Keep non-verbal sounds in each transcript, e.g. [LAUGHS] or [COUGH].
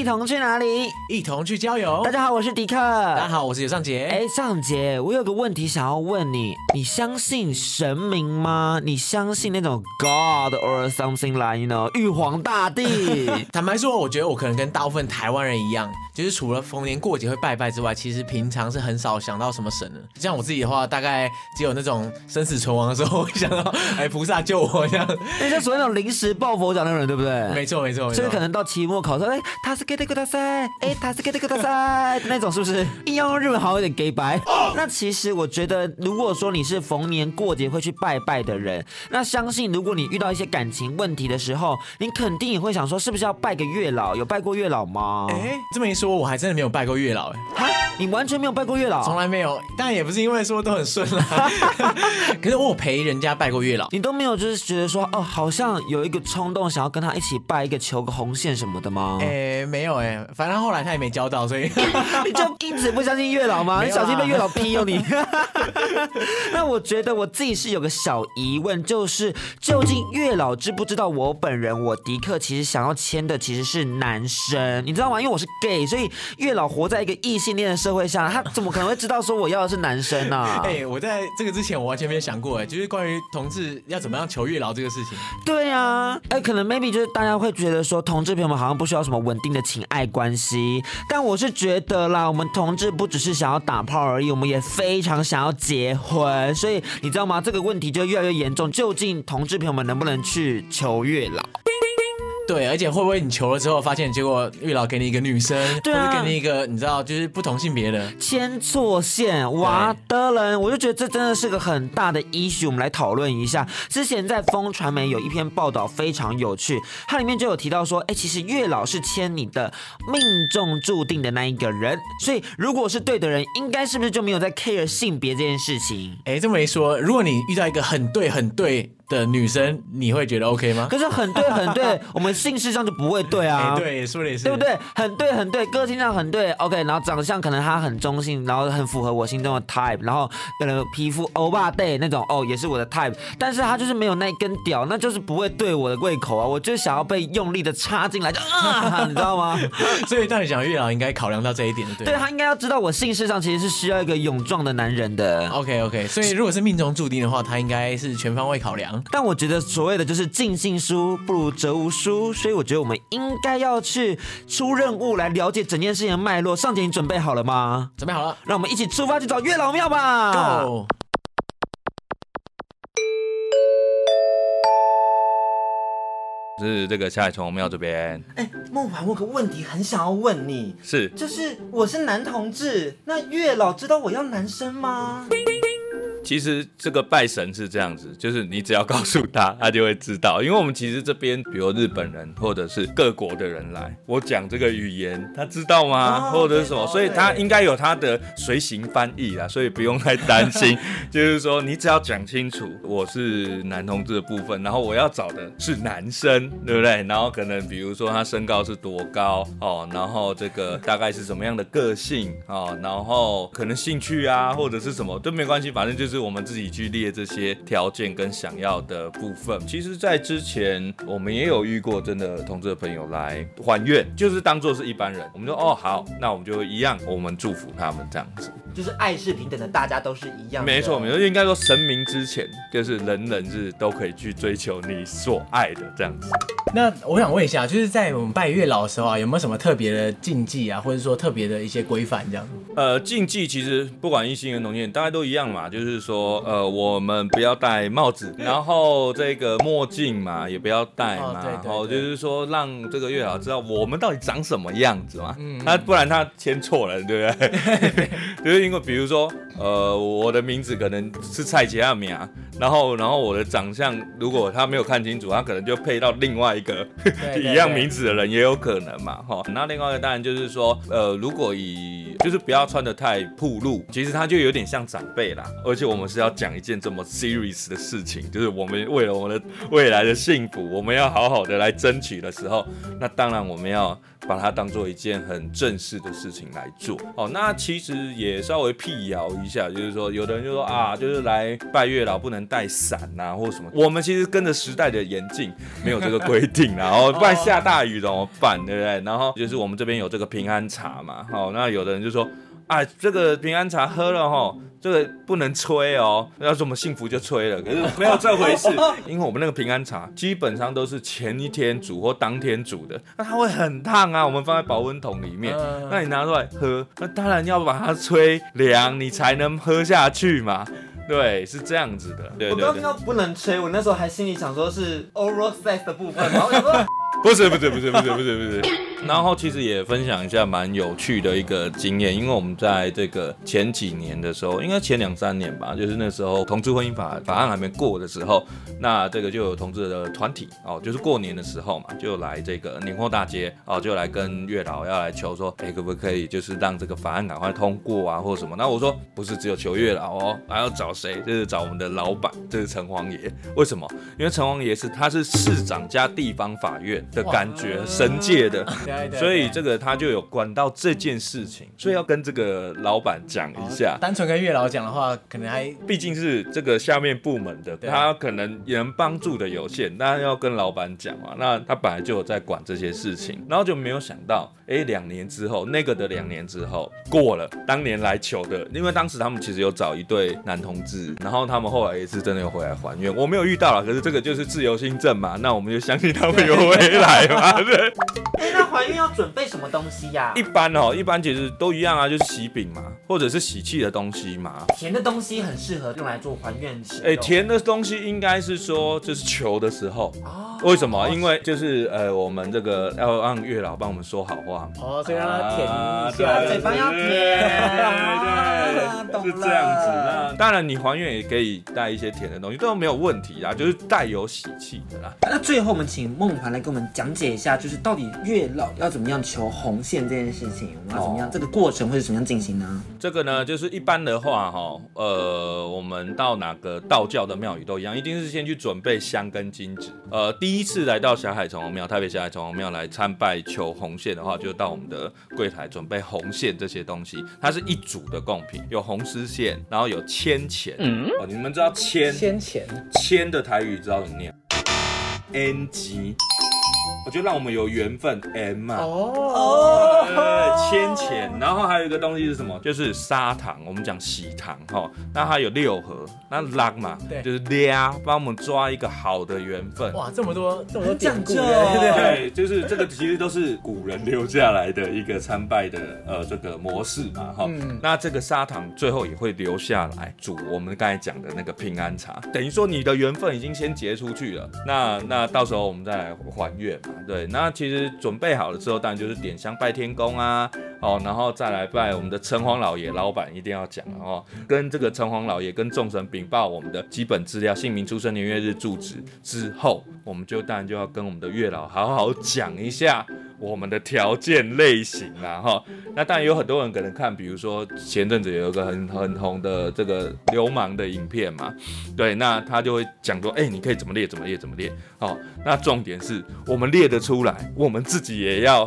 一同去哪里？一同去郊游。大家好，我是迪克。大家好，我是尤尚杰。哎，尚杰，我有个问题想要问你，你相信神明吗？你相信那种 God or something like you know 玉皇大帝？[LAUGHS] 坦白说，我觉得我可能跟大部分台湾人一样，就是除了逢年过节会拜拜之外，其实平常是很少想到什么神的。像我自己的话，大概只有那种生死存亡的时候 [LAUGHS] 会想到，哎，菩萨救我这样。那就属于那种临时抱佛脚那种人，对不对？没错，没错，没错。所以可能到期末考试，哎，他是给的给他塞，哎，他是给的给他塞，那种是不是？硬要用日文好像有点给白。那其实我觉得，如果说你是逢年过节会去拜拜的人，那相信如果你遇到一些感情问题的时候，你肯定也会想说，是不是要拜个月老？有拜过月老吗？哎，这么一说，我还真的没有拜过月老。哎，哈，你完全没有拜过月老？从来没有。但也不是因为说都很顺啦。[LAUGHS] 可是我有陪人家拜过月老，你都没有，就是觉得说，哦，好像有一个冲动想要跟他一起拜一个，求个红线什么的吗？哎，[LAUGHS] 没有哎，反正后来他也没交到，所以 [LAUGHS] 你就因此不相信月老吗？你小心被月老劈哦你。那我觉得我自己是有个小疑问，就是究竟月老知不知道我本人我迪克其实想要签的其实是男生，你知道吗？因为我是 gay，所以月老活在一个异性恋的社会下，他怎么可能会知道说我要的是男生呢？啊？[LAUGHS] 哎，我在这个之前我完全没有想过，哎，就是关于同志要怎么样求月老这个事情。对啊，哎，可能 maybe 就是大家会觉得说同志朋友们好像不需要什么稳定的情爱关系，但我是觉得啦，我们同志不只是想要打炮而已，我们也非常想要结婚，所以你知道吗？这个问题就越来越严重。究竟同志朋友们能不能去求月老？对，而且会不会你求了之后，发现结果月老给你一个女生，对啊，或者给你一个你知道，就是不同性别的牵错线，哇的人，我就觉得这真的是个很大的 issue。我们来讨论一下。之前在风传媒有一篇报道非常有趣，它里面就有提到说，哎，其实月老是牵你的命中注定的那一个人，所以如果是对的人，应该是不是就没有在 care 性别这件事情？哎，这么一说，如果你遇到一个很对很对的女生，你会觉得 OK 吗？可是很对很对，我们姓氏上就不会对啊。[LAUGHS] 对，说的也是，对不对？很对很对，个性上很对，OK。然后长相可能他很中性，然后很符合我心中的 type，然后可能皮肤欧巴 day 那种，哦，也是我的 type。但是他就是没有那根屌，那就是不会对我的胃口啊。我就想要被用力的插进来，就 [LAUGHS] 啊，你知道吗？[LAUGHS] 所以，到底讲月老应该考量到这一点，对。对，他应该要知道我姓氏上其实是需要一个勇壮的男人的。OK OK，所以如果是命中注定的话，他应该是全方位考量。但我觉得所谓的就是尽信书不如责无书，所以我觉得我们应该要去出任务来了解整件事情的脉络。尚杰，你准备好了吗？准备好了，让我们一起出发去找月老庙吧。Go! 是这个下海城隍庙这边。哎，孟凡，我有个问题很想要问你，是，就是我是男同志，那月老知道我要男生吗？其实这个拜神是这样子，就是你只要告诉他，[LAUGHS] 他就会知道。因为我们其实这边，比如日本人或者是各国的人来，我讲这个语言，他知道吗？或者是什么？所以他应该有他的随行翻译啦，所以不用太担心。[LAUGHS] [LAUGHS] 就是说，你只要讲清楚，我是男同志的部分，然后我要找的是男生，对不对？然后可能比如说他身高是多高哦，然后这个大概是什么样的个性哦，然后可能兴趣啊或者是什么都没关系，反正就是。是我们自己去列这些条件跟想要的部分。其实，在之前我们也有遇过真的同志的朋友来还愿，就是当做是一般人。我们说哦好，那我们就一样，我们祝福他们这样子。就是爱是平等的，大家都是一样的。没错，没错，应该说神明之前就是人人是都可以去追求你所爱的这样子。那我想问一下，就是在我们拜月老的时候啊，有没有什么特别的禁忌啊，或者说特别的一些规范这样？呃，禁忌其实不管异性跟同性恋，大家都一样嘛，就是说呃，我们不要戴帽子，然后这个墨镜嘛也不要戴嘛，然后、哦、就是说让这个月老知道我们到底长什么样子嘛，嗯，他不然他签错了，对不对？[LAUGHS] [LAUGHS] 就是因为比如说呃，我的名字可能是蔡杰阿米啊，然后然后我的长相如果他没有看清楚，他可能就配到另外一。[LAUGHS] 一个一样名字的人也有可能嘛，哈。那另外一个当然就是说，呃，如果以就是不要穿的太暴露。其实他就有点像长辈啦，而且我们是要讲一件这么 serious 的事情，就是我们为了我们的未来的幸福，我们要好好的来争取的时候，那当然我们要。把它当做一件很正式的事情来做哦。那其实也稍微辟谣一下，就是说，有的人就说啊，就是来拜月老不能带伞呐，或什么。我们其实跟着时代的严禁，没有这个规定，然后不然下大雨怎么办，对不对？然后就是我们这边有这个平安茶嘛，好，那有的人就说。啊，这个平安茶喝了哈，这个不能吹哦，要是我们幸福就吹了，可是没有这回事，[LAUGHS] 因为我们那个平安茶基本上都是前一天煮或当天煮的，那它会很烫啊，我们放在保温桶里面，那你拿出来喝，那当然要把它吹凉，你才能喝下去嘛，对，是这样子的。对对对，我刚听到不能吹，我那时候还心里想说是 oral sex 的部分，然后我说。[LAUGHS] 不是不是不是不是不是不是，然后其实也分享一下蛮有趣的一个经验，因为我们在这个前几年的时候，应该前两三年吧，就是那时候同志婚姻法法案还没过的时候，那这个就有同志的团体哦，就是过年的时候嘛，就来这个年货大街哦，就来跟月老要来求说，哎，可不可以就是让这个法案赶快通过啊，或者什么？那我说不是只有求月老哦，还要找谁？就是找我们的老板，就是城隍爷。为什么？因为城隍爷是他是市长加地方法院。的感觉，神界的，所以这个他就有管到这件事情，所以要跟这个老板讲一下。单纯跟月老讲的话，可能还毕竟是这个下面部门的，他可能也能帮助的有限，但要跟老板讲嘛。那他本来就有在管这些事情，然后就没有想到，哎，两年之后，那个的两年之后过了，当年来求的，因为当时他们其实有找一对男同志，然后他们后来也是真的有回来还愿，我没有遇到了，可是这个就是自由心证嘛，那我们就相信他们有回来嘛，对。[LAUGHS] 哎，那怀孕要准备什么东西呀？一般哦，一般其实都一样啊，就是喜饼嘛，或者是喜气的东西嘛。甜的东西很适合用来做还愿吃。哎，甜的东西应该是说就是求的时候。哦。为什么？因为就是呃，我们这个要让月老帮我们说好话。哦，所以让他甜一下，嘴巴要甜。对对，是这样子。那当然，你还愿也可以带一些甜的东西，都没有问题啦，就是带有喜气的啦。那最后我们请梦环来给我们讲解一下，就是到底月老要怎么样求红线这件事情，我们要怎么样，这个过程会是怎么样进行呢？这个呢，就是一般的话哈，呃，我们到哪个道教的庙宇都一样，一定是先去准备香跟金纸。呃，第一次来到霞海城隍庙，台北霞海城隍庙来参拜求红线的话，就到我们的柜台准备红线这些东西。它是一组的贡品，有红丝线，然后有牵钱。嗯，哦，你们知道牵牵钱牵的台语知道怎么念？N G。我就让我们有缘分，M 嘛，哦，对，千钱，然后还有一个东西是什么？就是砂糖，我们讲喜糖哈，那它有六盒，那拉嘛，对，就是俩，帮我们抓一个好的缘分。哇，这么多这么多典故，对，就是这个其实都是古人留下来的一个参拜的呃这个模式嘛哈。那这个砂糖最后也会留下来煮我们刚才讲的那个平安茶，等于说你的缘分已经先结出去了，那那到时候我们再来还愿。对，那其实准备好了之后，当然就是点香拜天公啊，哦，然后再来拜我们的城隍老爷，老板一定要讲哦，跟这个城隍老爷跟众神禀报我们的基本资料，姓名、出生年月日、住址之后，我们就当然就要跟我们的月老好好讲一下我们的条件类型啦，哈。那当然有很多人可能看，比如说前阵子有一个很很红的这个流氓的影片嘛，对，那他就会讲说，哎，你可以怎么列，怎么列，怎么列，好，那重点是我们列。得出来，我们自己也要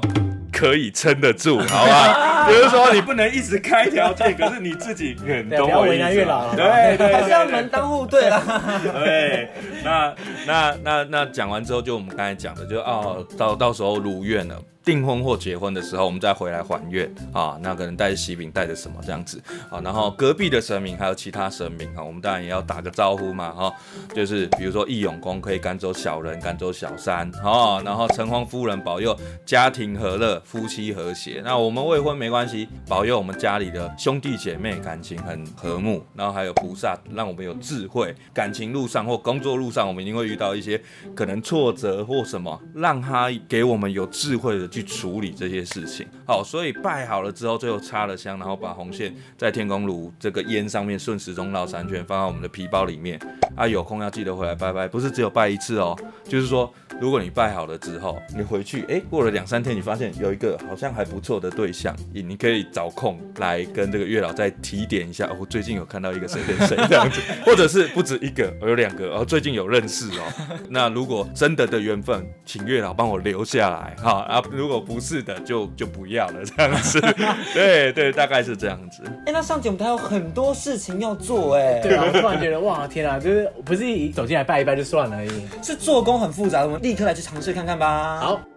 可以撑得住，好吧？[LAUGHS] 比如说你不能一直开条件，可是你自己 [LAUGHS] 很懂我意思。对对，还是要门当户对啦。[LAUGHS] 对，那那那那讲完之后，就我们刚才讲的，就哦，到到时候如愿了。订婚或结婚的时候，我们再回来还愿啊。那可能带着喜饼，带着什么这样子啊？然后隔壁的神明还有其他神明啊，我们当然也要打个招呼嘛哈。就是比如说义勇公可以赶走小人，赶走小三啊。然后城隍夫人保佑家庭和乐，夫妻和谐。那我们未婚没关系，保佑我们家里的兄弟姐妹感情很和睦。然后还有菩萨让我们有智慧，感情路上或工作路上，我们一定会遇到一些可能挫折或什么，让他给我们有智慧的。去处理这些事情。好，所以拜好了之后，最后插了香，然后把红线在天公炉这个烟上面顺时钟绕三圈，放在我们的皮包里面。啊，有空要记得回来拜拜，不是只有拜一次哦，就是说，如果你拜好了之后，你回去，哎，过了两三天，你发现有一个好像还不错的对象，你你可以找空来跟这个月老再提点一下。我、哦、最近有看到一个谁谁谁这样子，[LAUGHS] 或者是不止一个，我有两个，然、哦、最近有认识哦。那如果真的的缘分，请月老帮我留下来哈。啊，如果不是的，就就不要了这样子。[LAUGHS] 对对，大概是这样子。哎，那上节目他有很多事情要做哎。对啊，我突然觉得哇，天啊，就是不是一走进来拜一拜就算了而已，是做工很复杂，我们立刻来去尝试看看吧。好。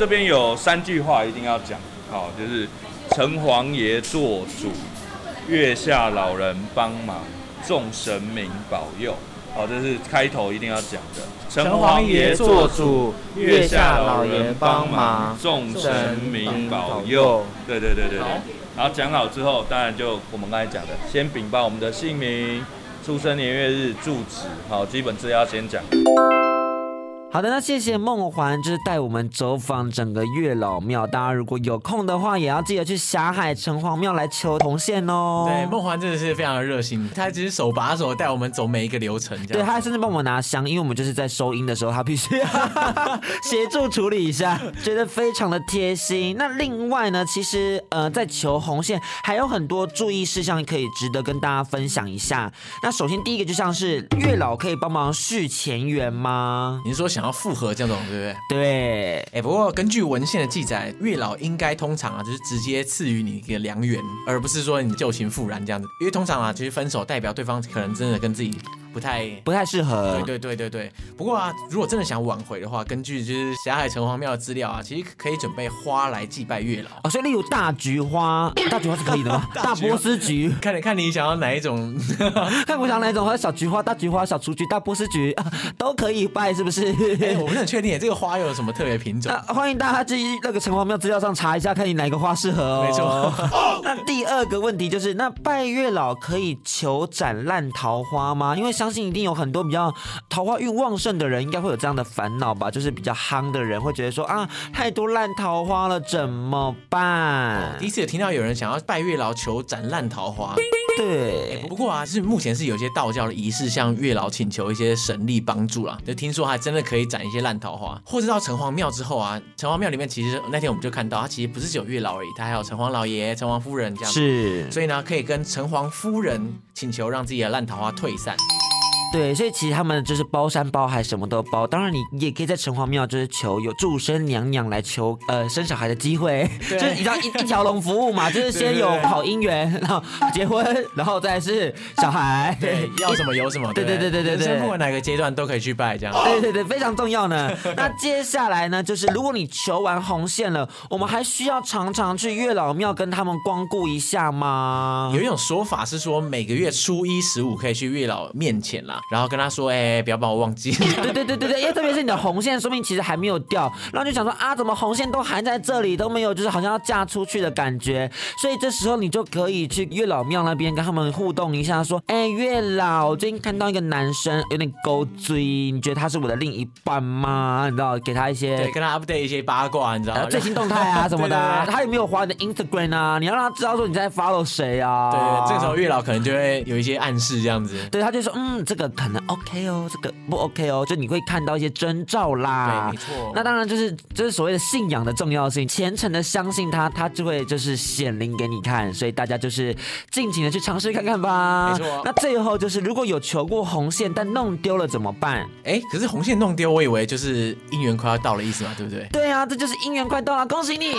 这边有三句话一定要讲，好，就是城隍爷做主，月下老人帮忙，众神明保佑，好，这是开头一定要讲的。城隍爷做主，月下老人帮忙，众神明保佑。对对对对对。然后讲好之后，当然就我们刚才讲的，先禀报我们的姓名、出生年月日、住址，好，基本资料先讲。好的，那谢谢梦环，就是带我们走访整个月老庙。大家如果有空的话，也要记得去霞海城隍庙来求红线哦。对，梦环真的是非常的热心，他只是手把手带我们走每一个流程。[LAUGHS] 对，他还甚至帮我们拿香，因为我们就是在收音的时候，他必须要协助处理一下，觉得非常的贴心。那另外呢，其实呃，在求红线还有很多注意事项可以值得跟大家分享一下。那首先第一个就像是月老可以帮忙续前缘吗？您说想。然后复合这种，对不对？对。哎，不过根据文献的记载，月老应该通常啊，就是直接赐予你一个良缘，而不是说你旧情复燃这样子。因为通常啊，其实分手代表对方可能真的跟自己。不太不太适合，对对对对对。不过啊，如果真的想挽回的话，根据就是霞海城隍庙的资料啊，其实可以准备花来祭拜月老。哦，所以例如大菊花，[LAUGHS] 大菊花是可以的吗？大波斯菊，看你看你想要哪一种，[LAUGHS] 看我想哪一种，或者小菊花、大菊花、小雏菊、大波斯菊啊 [LAUGHS] 都可以拜，是不是？哎，我不是很确定，这个花有什么特别品种？欢迎大家去那个城隍庙资料上查一下，看你哪个花适合哦。没错。那第二个问题就是，那拜月老可以求斩烂桃花吗？因为相信一定有很多。比较桃花运旺盛的人，应该会有这样的烦恼吧？就是比较夯的人会觉得说啊，太多烂桃花了，怎么办？第一次有听到有人想要拜月老求斩烂桃花。对，不过啊，是目前是有些道教的仪式向月老请求一些神力帮助啦。就听说还真的可以斩一些烂桃花。或者到城隍庙之后啊，城隍庙里面其实那天我们就看到，他其实不是只有月老而已，他还有城隍老爷、城隍夫人这样。是，所以呢，可以跟城隍夫人请求让自己的烂桃花退散。对，所以其实他们就是包山包海，什么都包。当然，你也可以在城隍庙就是求有祝生娘娘来求呃生小孩的机会，[LAUGHS] 就是你知道一一条龙服务嘛，就是先有好姻缘，然后结婚，然后再是小孩，对，要什么有什么，对对对对对对，不管哪个阶段都可以去拜这样。对对对，非常重要呢。[LAUGHS] 那接下来呢，就是如果你求完红线了，我们还需要常常去月老庙跟他们光顾一下吗？有一种说法是说，每个月初一十五可以去月老面前啦。然后跟他说：“哎、欸，不要把我忘记。[LAUGHS] ”对对对对对，因为特别是你的红线，说明其实还没有掉。然后就想说啊，怎么红线都还在这里，都没有，就是好像要嫁出去的感觉。所以这时候你就可以去月老庙那边跟他们互动一下，说：“哎、欸，月老，我最近看到一个男生有点勾追，你觉得他是我的另一半吗？你知道，给他一些，对，跟他 update 一些八卦，你知道吗？最新动态啊什么的。对对对，他有没有滑你的 Instagram 啊？你要让他知道说你在 follow 谁啊？对，这个时候月老可能就会有一些暗示这样子。对，他就说：“嗯，这个可能。” OK 哦，这个不 OK 哦，就你会看到一些征兆啦。对，没错。那当然就是就是所谓的信仰的重要性，虔诚的相信他，他就会就是显灵给你看。所以大家就是尽情的去尝试看看吧。没错。那最后就是如果有求过红线但弄丢了怎么办？哎，可是红线弄丢，我以为就是姻缘快要到了意思嘛，对不对？对啊，这就是姻缘快到了，恭喜你。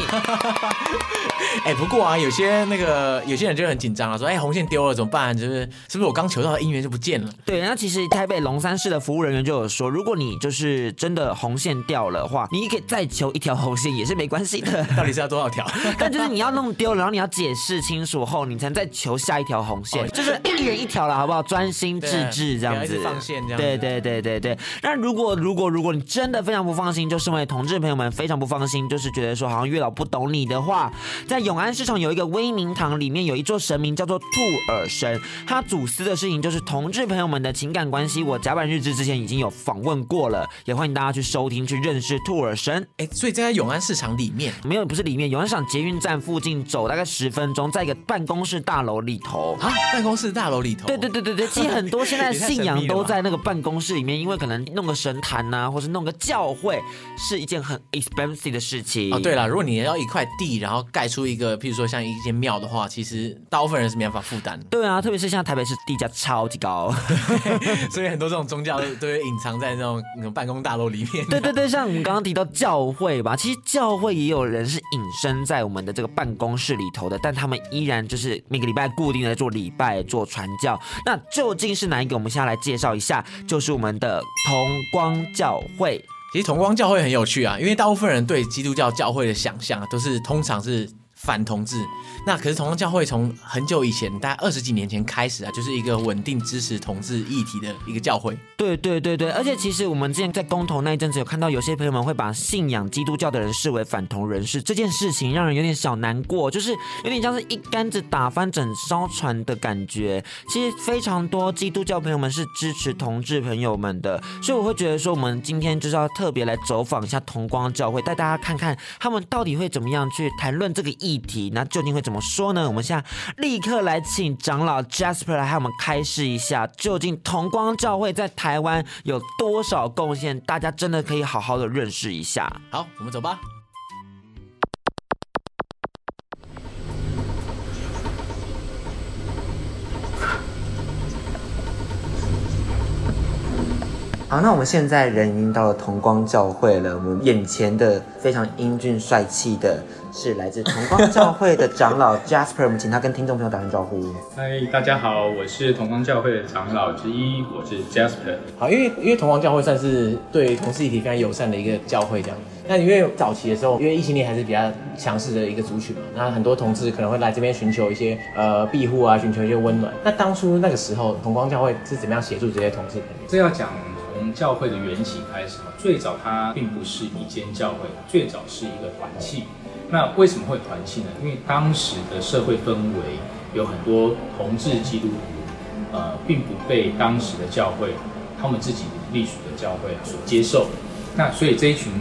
[LAUGHS] 哎，不过啊，有些那个有些人就很紧张啊，说哎红线丢了怎么办？就是是不是我刚求到的姻缘就不见了？对，那。其实台北龙山市的服务人员就有说，如果你就是真的红线掉了的话，你可以再求一条红线也是没关系的。[LAUGHS] 到底是要多少条？[LAUGHS] 但就是你要弄丢了，然后你要解释清楚后，你才能再求下一条红线，就是一人一条了，好不好？专心致志这样子，放线这样。对对对对对。那如果如果如果你真的非常不放心，就身为同志朋友们非常不放心，就是觉得说好像月老不懂你的话，在永安市场有一个威明堂，里面有一座神明叫做兔耳神，他主司的事情就是同志朋友们的情感关系。我甲板日志之前已经有访问过了，也欢迎大家去收听去认识兔耳神。哎，所以在永安市场里面没有，不是里面，永安市场捷运站附近走大概十分钟，在一个办公室大楼里头啊，办公室大楼里头。对对对对对，其实很多现在信仰都在那个办公室里面，因为可能弄个神坛呐、啊，或是弄个教会，是一件很 expensive 的事情。哦，对了，如果你要一块地，然后盖出一个，譬如说像一间庙的话，其实大部分人是没办法负担。对啊，特别是像台北市地价超级高，[LAUGHS] [LAUGHS] 所以很多这种宗教都会隐藏在那种那种办公大楼里面。对对对，像我们刚刚提到教会吧，其实教会也有人是隐身在我们的这个办公室里头的，但他们依然就是每个礼拜固定的做礼拜、做传教。那究竟是哪一个？我们现在来介绍一下，就是我们的同光教会。其实同光教会很有趣啊，因为大部分人对基督教教会的想象都是通常是。反同志，那可是同光教会从很久以前，大概二十几年前开始啊，就是一个稳定支持同志议题的一个教会。对对对对，而且其实我们之前在公投那一阵子，有看到有些朋友们会把信仰基督教的人视为反同人士，这件事情让人有点小难过，就是有点像是一竿子打翻整艘船的感觉。其实非常多基督教朋友们是支持同志朋友们的，所以我会觉得说，我们今天就是要特别来走访一下同光教会，带大家看看他们到底会怎么样去谈论这个议。议题，那究竟会怎么说呢？我们现在立刻来请长老 Jasper 来和我们开示一下，究竟同光教会在台湾有多少贡献？大家真的可以好好的认识一下。好，我们走吧。好，那我们现在人已经到了同光教会了。我们眼前的非常英俊帅气的是来自同光教会的长老 Jasper，我们请他跟听众朋友打声招呼。嗨，大家好，我是同光教会的长老之一，我是 Jasper。好，因为因为同光教会算是对同事议题非常友善的一个教会，这样。那因为早期的时候，因为异性恋还是比较强势的一个族群嘛，那很多同志可能会来这边寻求一些呃庇护啊，寻求一些温暖。那当初那个时候，同光教会是怎么样协助这些同志朋友？这要讲。从教会的缘起开始，最早它并不是一间教会，最早是一个团契。那为什么会团契呢？因为当时的社会氛围有很多同志基督徒，呃，并不被当时的教会，他们自己隶属的教会所接受。那所以这一群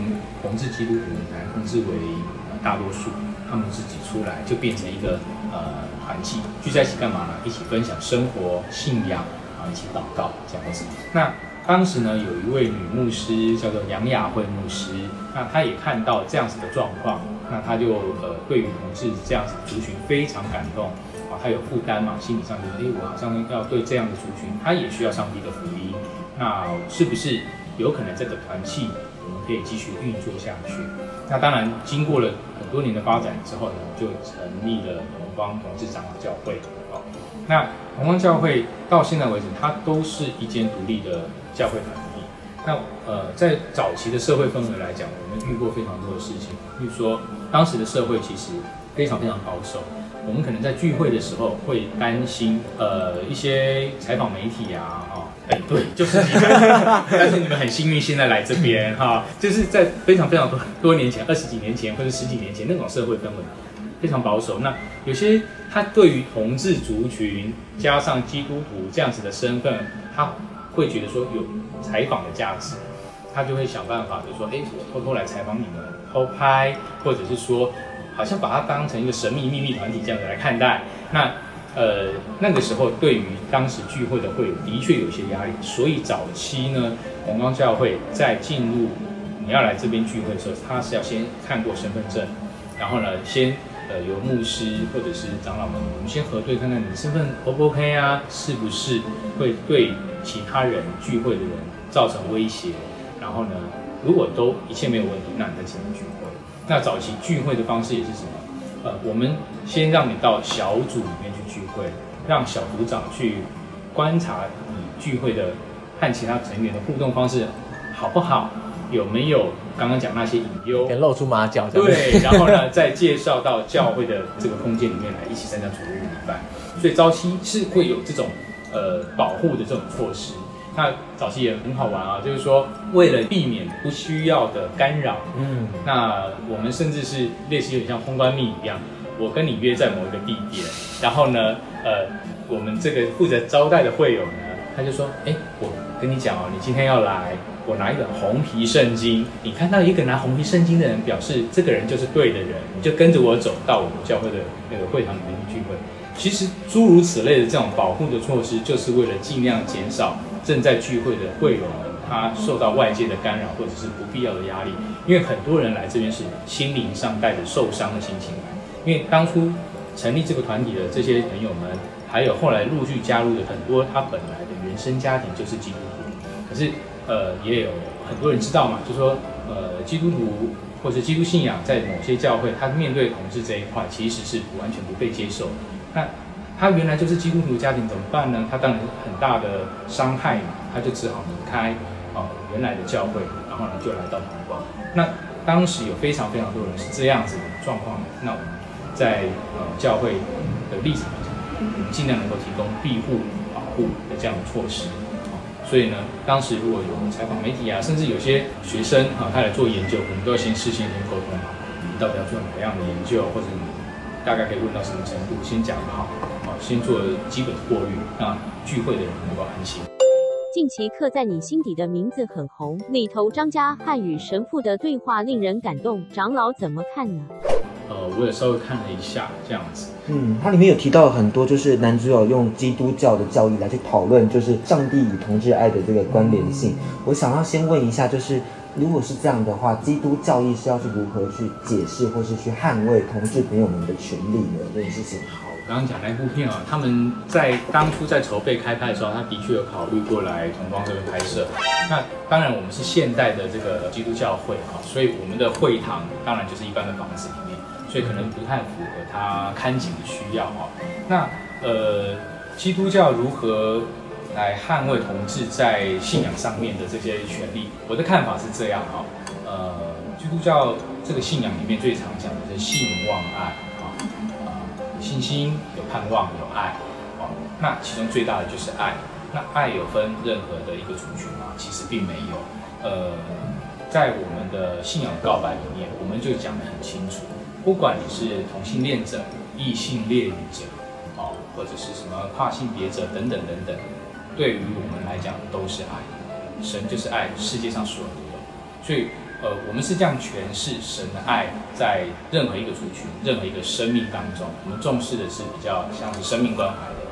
同志基督徒，男同志为大多数，他们自己出来就变成一个呃团契，聚在一起干嘛呢？一起分享生活、信仰，啊，一起祷告这样子。那当时呢，有一位女牧师叫做杨雅慧牧师，那她也看到这样子的状况，那他就呃对于同志这样子的族群非常感动啊，他有负担嘛，心理上觉得，哎，我好像要对这样的族群，他也需要上帝的福音，那是不是有可能这个团契我们可以继续运作下去？那当然，经过了很多年的发展之后呢，就成立了同光同志长老教会。哦那同光教会到现在为止，它都是一间独立的教会团体。那呃，在早期的社会氛围来讲，我们遇过非常多的事情。比如说，当时的社会其实非常非常保守。我们可能在聚会的时候会担心，呃，一些采访媒体啊，哈、哦，哎，对，就是你们，[LAUGHS] 但是你们很幸运现在来这边哈、哦，就是在非常非常多多年前，二十几年前或者十几年前那种社会氛围。非常保守。那有些他对于同志族群加上基督徒这样子的身份，他会觉得说有采访的价值，他就会想办法，就说，哎，我偷偷来采访你们，偷拍，或者是说，好像把它当成一个神秘秘密团体这样子来看待。那呃，那个时候对于当时聚会的会友的确有一些压力，所以早期呢，红光教会在进入你要来这边聚会的时候，他是要先看过身份证，然后呢，先。呃，由牧师或者是长老们，我们先核对看看你的身份 O 不 OK 啊？是不是会对其他人聚会的人造成威胁？然后呢，如果都一切没有问题，那你再进来聚会。那早期聚会的方式也是什么？呃，我们先让你到小组里面去聚会，让小组长去观察你聚会的和其他成员的互动方式好不好，有没有刚刚讲那些隐忧，给露出马脚。对，然后呢，再介绍到教会的这个空间里面来，一起参加主日礼拜。所以早期是会有这种呃保护的这种措施。那早期也很好玩啊，就是说为了避免不需要的干扰，嗯，那我们甚至是类似有点像通关密语一样，我跟你约在某一个地点，然后呢，呃，我们这个负责招待的会友呢，他就说，哎，我跟你讲哦，你今天要来，我拿一本红皮圣经，你看到一个拿红皮圣经的人，表示这个人就是对的人，你就跟着我走到我们教会的那个会堂里面去聚会。其实诸如此类的这种保护的措施，就是为了尽量减少。正在聚会的会友们，他受到外界的干扰或者是不必要的压力，因为很多人来这边是心灵上带着受伤的心情来。因为当初成立这个团体的这些朋友们，还有后来陆续加入的很多，他本来的原生家庭就是基督徒。可是，呃，也有很多人知道嘛，就说，呃，基督徒或者基督信仰在某些教会，他面对同志这一块，其实是完全不被接受。那他原来就是基督徒家庭怎么办呢？他当然很大的伤害嘛，他就只好离开哦原来的教会，然后呢就来到台湾。那当时有非常非常多人是这样子的状况，那我们在呃教会的立场上，我们尽量能够提供庇护、保护的这样的措施。所以呢，当时如果有采访媒体啊，甚至有些学生啊，他来做研究，我们都要先事先先沟通好，你到底要做哪样的研究，或者你大概可以问到什么程度，先讲好啊。先做基本的过滤，让聚会的人能够安心。近期刻在你心底的名字很红，里头张家汉与神父的对话令人感动，长老怎么看呢？呃，我也稍微看了一下，这样子。嗯，它里面有提到很多，就是男主角用基督教的教义来去讨论，就是上帝与同志爱的这个关联性。嗯、我想要先问一下，就是如果是这样的话，基督教义是要去如何去解释，或是去捍卫同志朋友们的权利呢？这件事情。刚刚讲那部片啊，他们在当初在筹备开拍的时候，他的确有考虑过来同光这边拍摄。那当然，我们是现代的这个基督教会啊，所以我们的会堂当然就是一般的房子里面，所以可能不太符合他看景的需要啊。那呃，基督教如何来捍卫同志在信仰上面的这些权利？我的看法是这样啊，呃，基督教这个信仰里面最常讲的是信望爱啊。信心有盼望有爱，啊，那其中最大的就是爱。那爱有分任何的一个族群吗？其实并没有。呃，在我们的信仰告白里面，我们就讲得很清楚，不管你是同性恋者、异性恋者，哦，或者是什么跨性别者等等等等，对于我们来讲都是爱。神就是爱，世界上所有的人，所以。呃，我们是这样诠释神的爱，在任何一个族群、任何一个生命当中，我们重视的是比较像是生命关怀的，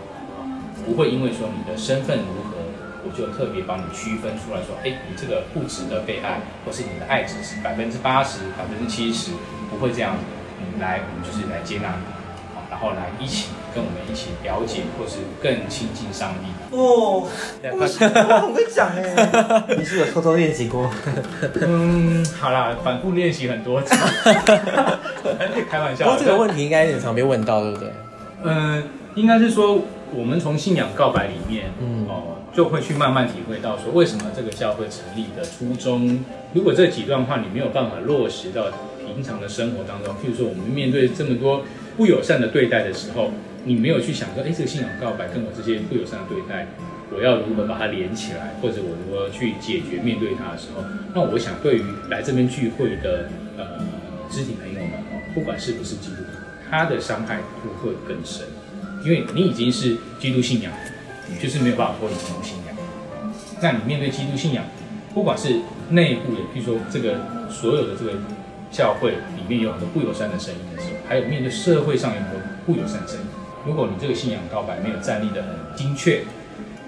不会因为说你的身份如何，我就特别帮你区分出来说，哎，你这个不值得被爱，或是你的爱只是百分之八十、百分之七十，不会这样子。你来，我们就是来接纳你，然后来一起跟我们一起了解，或是更亲近上帝。哦，我很会讲哎，[LAUGHS] 你是有偷偷练习过？嗯，好啦，反复练习很多次。开玩笑。不过这个问题应该也常被问到，对不对？嗯，应该是说我们从信仰告白里面，嗯哦，就会去慢慢体会到说，为什么这个教会成立的初衷。如果这几段话你没有办法落实到平常的生活当中，譬如说我们面对这么多不友善的对待的时候。你没有去想说，哎，这个信仰告白跟我这些不友善的对待，我要如何把它连起来，或者我如何去解决面对它的时候，那我想对于来这边聚会的呃肢体朋友们哦，不管是不是基督徒，他的伤害不会更深，因为你已经是基督信仰，就是没有办法脱离基督信仰。那你面对基督信仰，不管是内部的，譬如说这个所有的这个教会里面有很多不友善的声音的时候，还有面对社会上有很多不友善的声音。如果你这个信仰告白没有站立得很精确，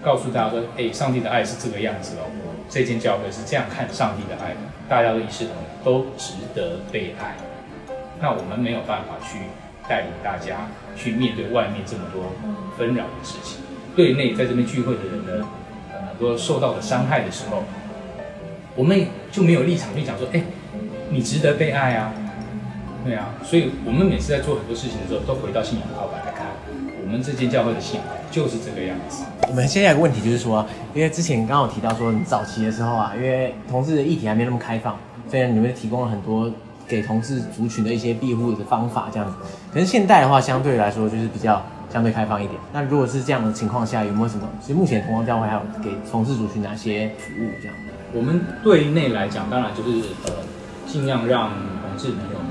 告诉大家说，哎，上帝的爱是这个样子哦，这间教会是这样看上帝的爱的，大家都一视同仁，都值得被爱。那我们没有办法去带领大家去面对外面这么多纷扰的事情，对内在这边聚会的人呢，很多受到的伤害的时候，我们就没有立场去讲说，哎，你值得被爱啊。对啊，所以我们每次在做很多事情的时候，都回到信仰靠板来看，我们这间教会的信仰就是这个样子。我们现在有个问题就是说，因为之前刚刚有提到说，你早期的时候啊，因为同志的议题还没那么开放，所以你们提供了很多给同志族群的一些庇护的方法这样子。可是现代的话，相对来说就是比较相对开放一点。那如果是这样的情况下，有没有什么？其实目前同光教会还有给同志族群哪些服务这样？我们对内来讲，当然就是呃，尽量让同志朋友们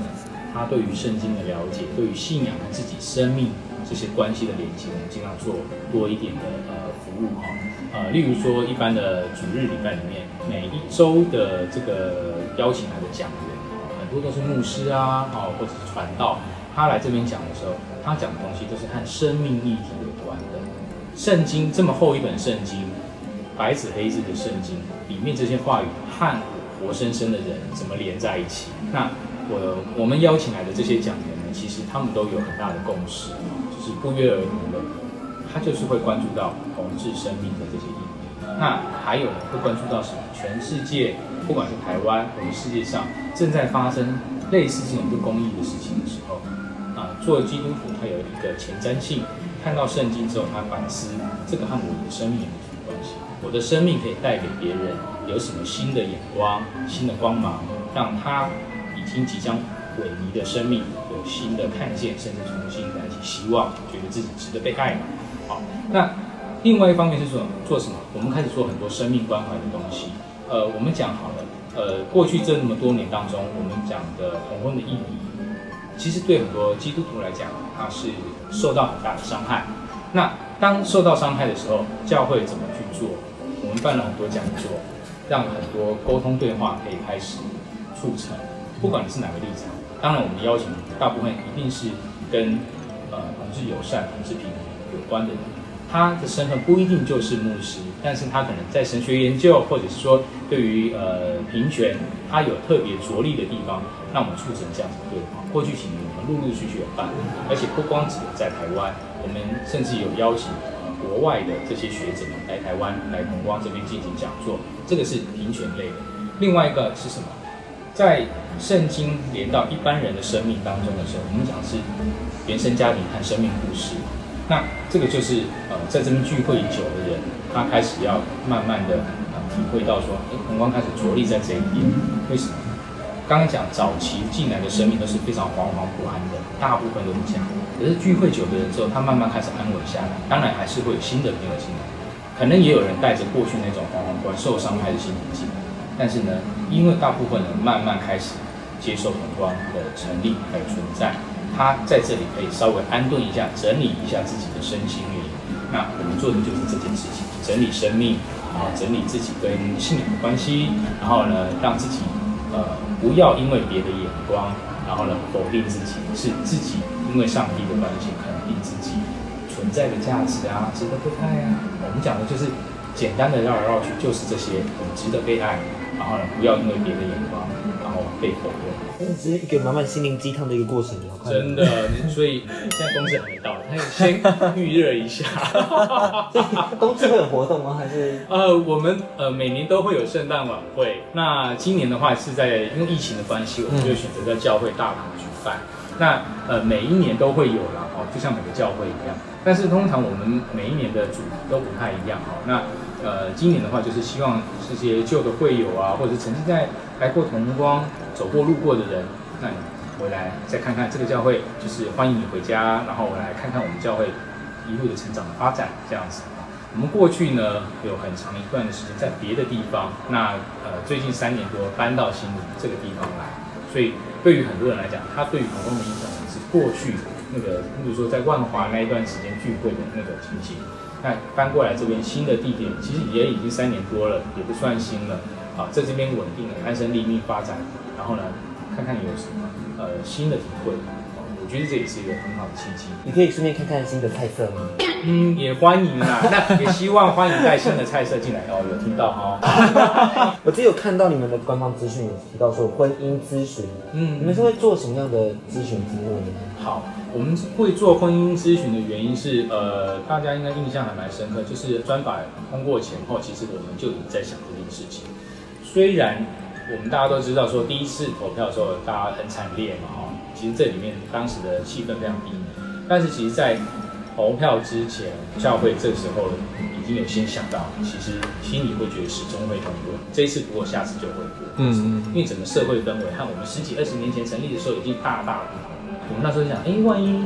他对于圣经的了解，对于信仰和自己生命这些关系的连接，我们尽量做多一点的呃服务哈。呃，例如说一般的主日礼拜里面，每一周的这个邀请来的讲员，很多都是牧师啊，哦，或者是传道，他来这边讲的时候，他讲的东西都是和生命议题有关的。圣经这么厚一本圣经。白纸黑字的圣经里面这些话语和活生生的人怎么连在一起？那我我们邀请来的这些讲员呢，其实他们都有很大的共识，就是不约而同的，他就是会关注到同志生命的这些议题。那还有呢，会关注到什么？全世界，不管是台湾或者世界上正在发生类似这种不公义的事情的时候，啊，作为基督徒，他有一个前瞻性，看到圣经之后，他反思这个和我们的生命。我的生命可以带给别人有什么新的眼光、新的光芒，让他已经即将萎靡的生命有新的看见，甚至重新燃起希望，觉得自己值得被爱。好，那另外一方面是说做什么？我们开始做很多生命关怀的东西。呃，我们讲好了，呃，过去这那么多年当中，我们讲的同婚的议题，其实对很多基督徒来讲，它是受到很大的伤害。那当受到伤害的时候，教会怎么去做？我们办了很多讲座，让很多沟通对话可以开始促成。不管你是哪个立场，当然我们邀请大部分一定是跟呃同志友善、同志平等有关的人。他的身份不一定就是牧师，但是他可能在神学研究，或者是说对于呃平权，他有特别着力的地方，让我们促成这样子的对话。过去几年我们陆陆续续有办，而且不光只有在台湾，我们甚至有邀请。国外的这些学者们来台湾来同光这边进行讲座，这个是平权类的。另外一个是什么？在圣经连到一般人的生命当中的时候，我们讲是原生家庭和生命故事。那这个就是呃，在这边聚会久的人，他开始要慢慢的呃体会到说，哎，同光开始着力在这一点。为什么？刚刚讲早期进来的生命都是非常惶惶不安的，大部分都是这样。可是聚会久的人之后，他慢慢开始安稳下来。当然还是会有新的朋友进来，可能也有人带着过去那种惶惶不安、受伤害的心情进来。但是呢，因为大部分人慢慢开始接受同光的成立还有存在，他在这里可以稍微安顿一下，整理一下自己的身心灵。那我们做的就是这件事情：整理生命，啊整理自己跟信仰的关系，然后呢，让自己呃不要因为别的眼光，然后呢否定自己，是自己。因为上帝的关系，肯定自己存在的价值啊，值得被爱啊。我们讲的就是简单的绕来绕去，就是这些，我们值得被爱，然后呢，不要因为别的眼光，被否认。这是一个满满心灵鸡汤的一个过程，真的。所以现在公司还没到，他先预热一下。[LAUGHS] 公司会有活动吗？还是？呃，我们呃每年都会有圣诞晚会。那今年的话是在因为疫情的关系，我们就选择在教会大堂举办。那呃每一年都会有啦，哦，就像每个教会一样。但是通常我们每一年的主题都不太一样，哦。那呃今年的话，就是希望这些旧的会友啊，或者是曾经在来过同光、走过路过的人，那你回来再看看这个教会，就是欢迎你回家，然后我来看看我们教会一路的成长的发展这样子。我们过去呢有很长一段的时间在别的地方，那呃最近三年多搬到新竹这个地方来，所以。对于很多人来讲，他对于同光的印象是过去那个，比如说在万华那一段时间聚会的那个情形。那搬过来这边新的地点，其实也已经三年多了，也不算新了。啊，在这边稳定的安身立命发展，然后呢，看看有什么呃新的体会。我觉得这也是一个很好的契机。你可以顺便看看新的菜色吗？嗯，也欢迎啊。[LAUGHS] 那也希望欢迎带新的菜色进来哦。有听到哈、哦？[LAUGHS] 我只有看到你们的官方资讯有提到说婚姻咨询。嗯，你们是会做什么样的咨询服务呢？好，我们会做婚姻咨询的原因是，呃，大家应该印象还蛮深刻，就是专法通过前后，其实我们就已经在想这件事情。虽然我们大家都知道说第一次投票的时候大家很惨烈嘛，哈。其实这里面当时的气氛非常低迷。但是其实，在投票之前，教会这时候已经有先想到，其实心里会觉得始终会通过。这一次不过，下次就会过。嗯嗯。因为整个社会氛围和我们十几二十年前成立的时候已经大大不同。我们那时候想，哎，万一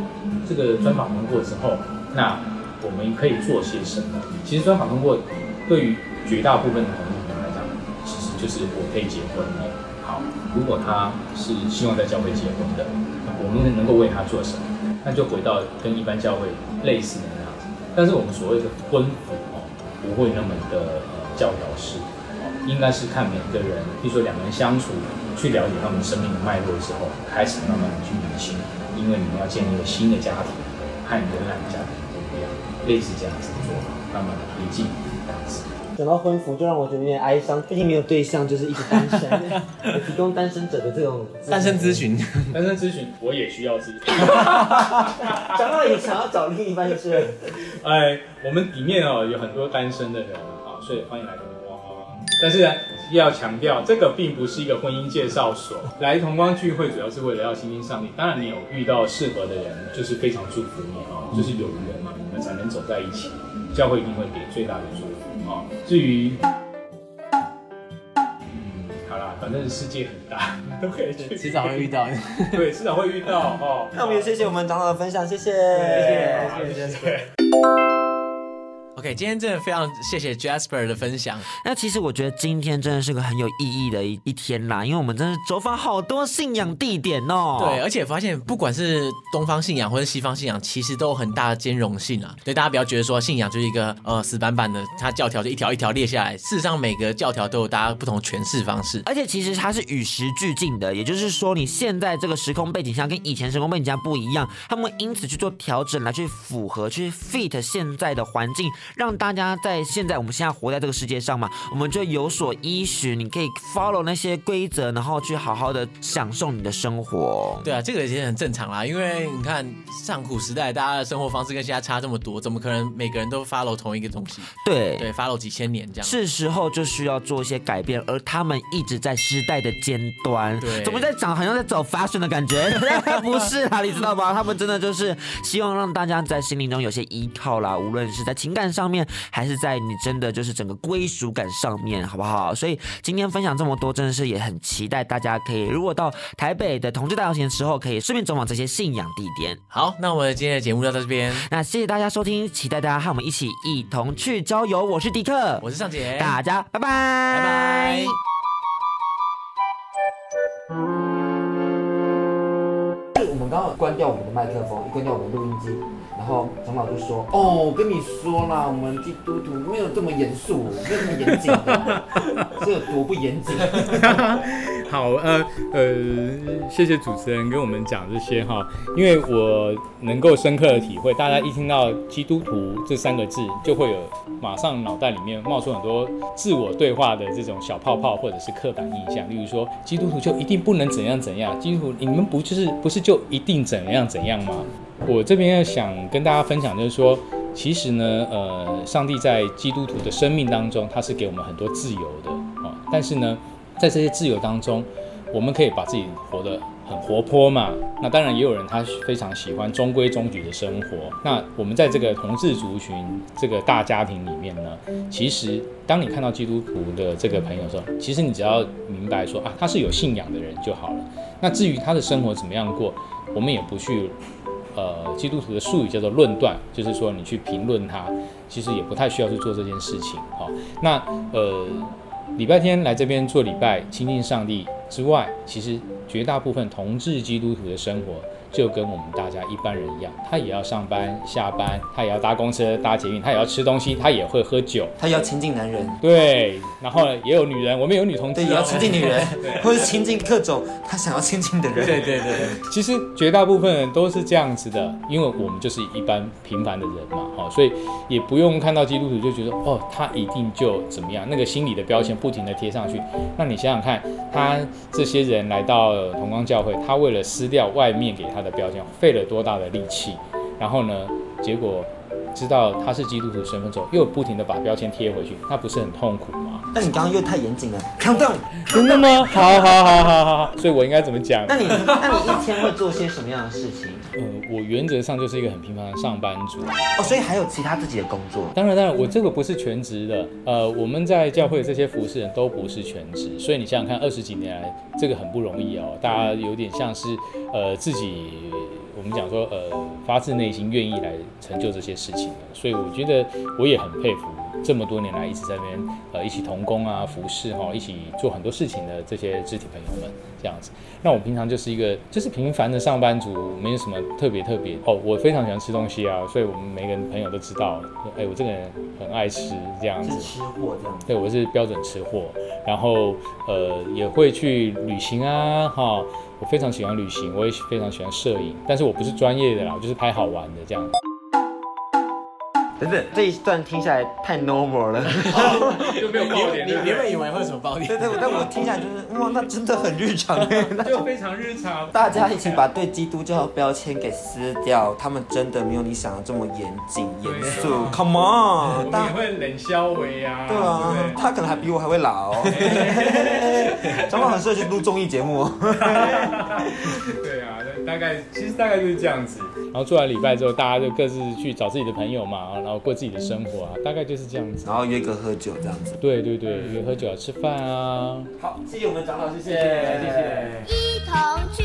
这个专访通过之后，那我们可以做些什么？其实专访通过对于绝大部分的同性恋来讲，其实就是我可以结婚了。好，如果他是希望在教会结婚的，我们能够为他做什么？那就回到跟一般教会类似的那样子，但是我们所谓的婚服哦，不会那么的呃教条式哦，应该是看每个人，比如说两个人相处，去了解他们生命的脉络之后，开始慢慢的去理清，因为你们要建立一个新的家庭，和原来的家庭不一样，类似这样子做，慢慢的推进这样子。讲到婚服，就让我觉得有点哀伤。毕竟没有对象，就是一直单身，我提供单身者的这种单身咨询。单身咨询，[LAUGHS] 我也需要咨询。[LAUGHS] 讲到也想要找另一半，就是，哎，我们里面哦有很多单身的人啊，所以欢迎来同光。但是呢，要强调，这个并不是一个婚姻介绍所。来同光聚会主要是为了要亲近上帝。当然，你有遇到适合的人，就是非常祝福你啊，就是有缘嘛，你们才能走在一起。教会一定会给最大的祝福。哦，至于，嗯，好啦，反正世界很大，[LAUGHS] 都可以去，迟早会遇到。对，迟早会遇到 [LAUGHS] 哦。那我们也谢谢我们长老的分享，谢谢，谢谢，谢谢。OK，今天真的非常谢谢 Jasper 的分享。那其实我觉得今天真的是个很有意义的一一天啦，因为我们真的走访好多信仰地点哦。对，而且发现不管是东方信仰或者西方信仰，其实都有很大的兼容性啊。对，大家不要觉得说信仰就是一个呃死板板的，它教条就一条一条列下来。事实上，每个教条都有大家不同诠释方式。而且其实它是与时俱进的，也就是说你现在这个时空背景下跟以前时空背景下不一样，他们会因此去做调整来去符合去 fit 现在的环境。让大家在现在我们现在活在这个世界上嘛，我们就有所依循，你可以 follow 那些规则，然后去好好的享受你的生活。对啊，这个其实很正常啦，因为你看上古时代大家的生活方式跟现在差这么多，怎么可能每个人都 follow 同一个东西？对对，follow 几千年这样。是时候就需要做一些改变，而他们一直在时代的尖端。对，怎么在讲好像在走 fashion 的感觉？[LAUGHS] 不是啊，你知道吗？他们真的就是希望让大家在心灵中有些依靠啦，无论是在情感上面。还是在你真的就是整个归属感上面，好不好？所以今天分享这么多，真的是也很期待大家可以，如果到台北的同志大游行的时候，可以顺便走访这些信仰地点。好，那我们今天的节目就到这边，那谢谢大家收听，期待大家和我们一起一同去郊游。我是迪克，我是尚杰，大家拜拜，拜拜。我们刚好关掉我们的麦克风，关掉我们的录音机。然后长老就说：“哦，我跟你说啦，我们基督徒没有这么严肃，没有这么严谨的，[LAUGHS] 这有多不严谨。[LAUGHS] ”好，呃呃，谢谢主持人跟我们讲这些哈，因为我能够深刻的体会，大家一听到基督徒这三个字，就会有马上脑袋里面冒出很多自我对话的这种小泡泡，或者是刻板印象，例如说基督徒就一定不能怎样怎样，基督徒你们不就是不是就一定怎样怎样吗？我这边要想跟大家分享，就是说，其实呢，呃，上帝在基督徒的生命当中，他是给我们很多自由的啊，但是呢。在这些自由当中，我们可以把自己活得很活泼嘛。那当然也有人他非常喜欢中规中矩的生活。那我们在这个同志族群这个大家庭里面呢，其实当你看到基督徒的这个朋友的时候，其实你只要明白说啊，他是有信仰的人就好了。那至于他的生活怎么样过，我们也不去呃，基督徒的术语叫做论断，就是说你去评论他，其实也不太需要去做这件事情。好，那呃。礼拜天来这边做礼拜，亲近上帝之外，其实绝大部分同志基督徒的生活。就跟我们大家一般人一样，他也要上班下班，他也要搭公车搭捷运，他也要吃东西，他也会喝酒，他也要亲近男人，对，然后也有女人，我们有女同志，对，也要亲近女人，或者亲近各种他想要亲近的人，对对对。其实绝大部分人都是这样子的，因为我们就是一般平凡的人嘛，好，所以也不用看到基督徒就觉得哦，他一定就怎么样，那个心理的标签不停的贴上去。那你想想看，他这些人来到同光教会，他为了撕掉外面给他的标签费了多大的力气，然后呢，结果知道他是基督徒身份之后，又不停的把标签贴回去，那不是很痛苦吗？但你刚刚又太严谨了，count down，真的吗？好好好好好好，所以我应该怎么讲？那你那你一天会做些什么样的事情？呃，我原则上就是一个很平凡的上班族。哦，所以还有其他自己的工作？当然当然，我这个不是全职的。呃，我们在教会这些服侍人都不是全职，所以你想想看，二十几年来，这个很不容易哦。大家有点像是呃自己。我们讲说，呃，发自内心愿意来成就这些事情的，所以我觉得我也很佩服这么多年来一直在那边呃一起同工啊、服侍哈、一起做很多事情的这些肢体朋友们这样子。那我平常就是一个就是平凡的上班族，没有什么特别特别哦。我非常喜欢吃东西啊，所以我们每个人朋友都知道，哎，我这个人很爱吃这样子。是吃货这样子。对，我是标准吃货，然后呃也会去旅行啊，哈。非常喜欢旅行，我也非常喜欢摄影，但是我不是专业的啦，我就是拍好玩的这样。等等，这一段听下来太 normal 了，就没有爆点。你你原本以为会有什么爆点？对对，但我听下来就是哇，那真的很日常哎，[LAUGHS] 那就非常日常。大家一起把对基督教的标签给撕掉，他们真的没有你想的这么严谨严肃。Come on，我们也会冷笑微呀。对啊，他可能还比我还会老。[LAUGHS] 张光很适合去录综艺节目。对啊，大概其实大概就是这样子。然后做完礼拜之后，大家就各自去找自己的朋友嘛，然后过自己的生活啊，大概就是这样子。然后约个喝酒这样子。对对对，约喝酒啊，吃饭啊。好，谢谢我们长老，谢谢，谢谢。一同去。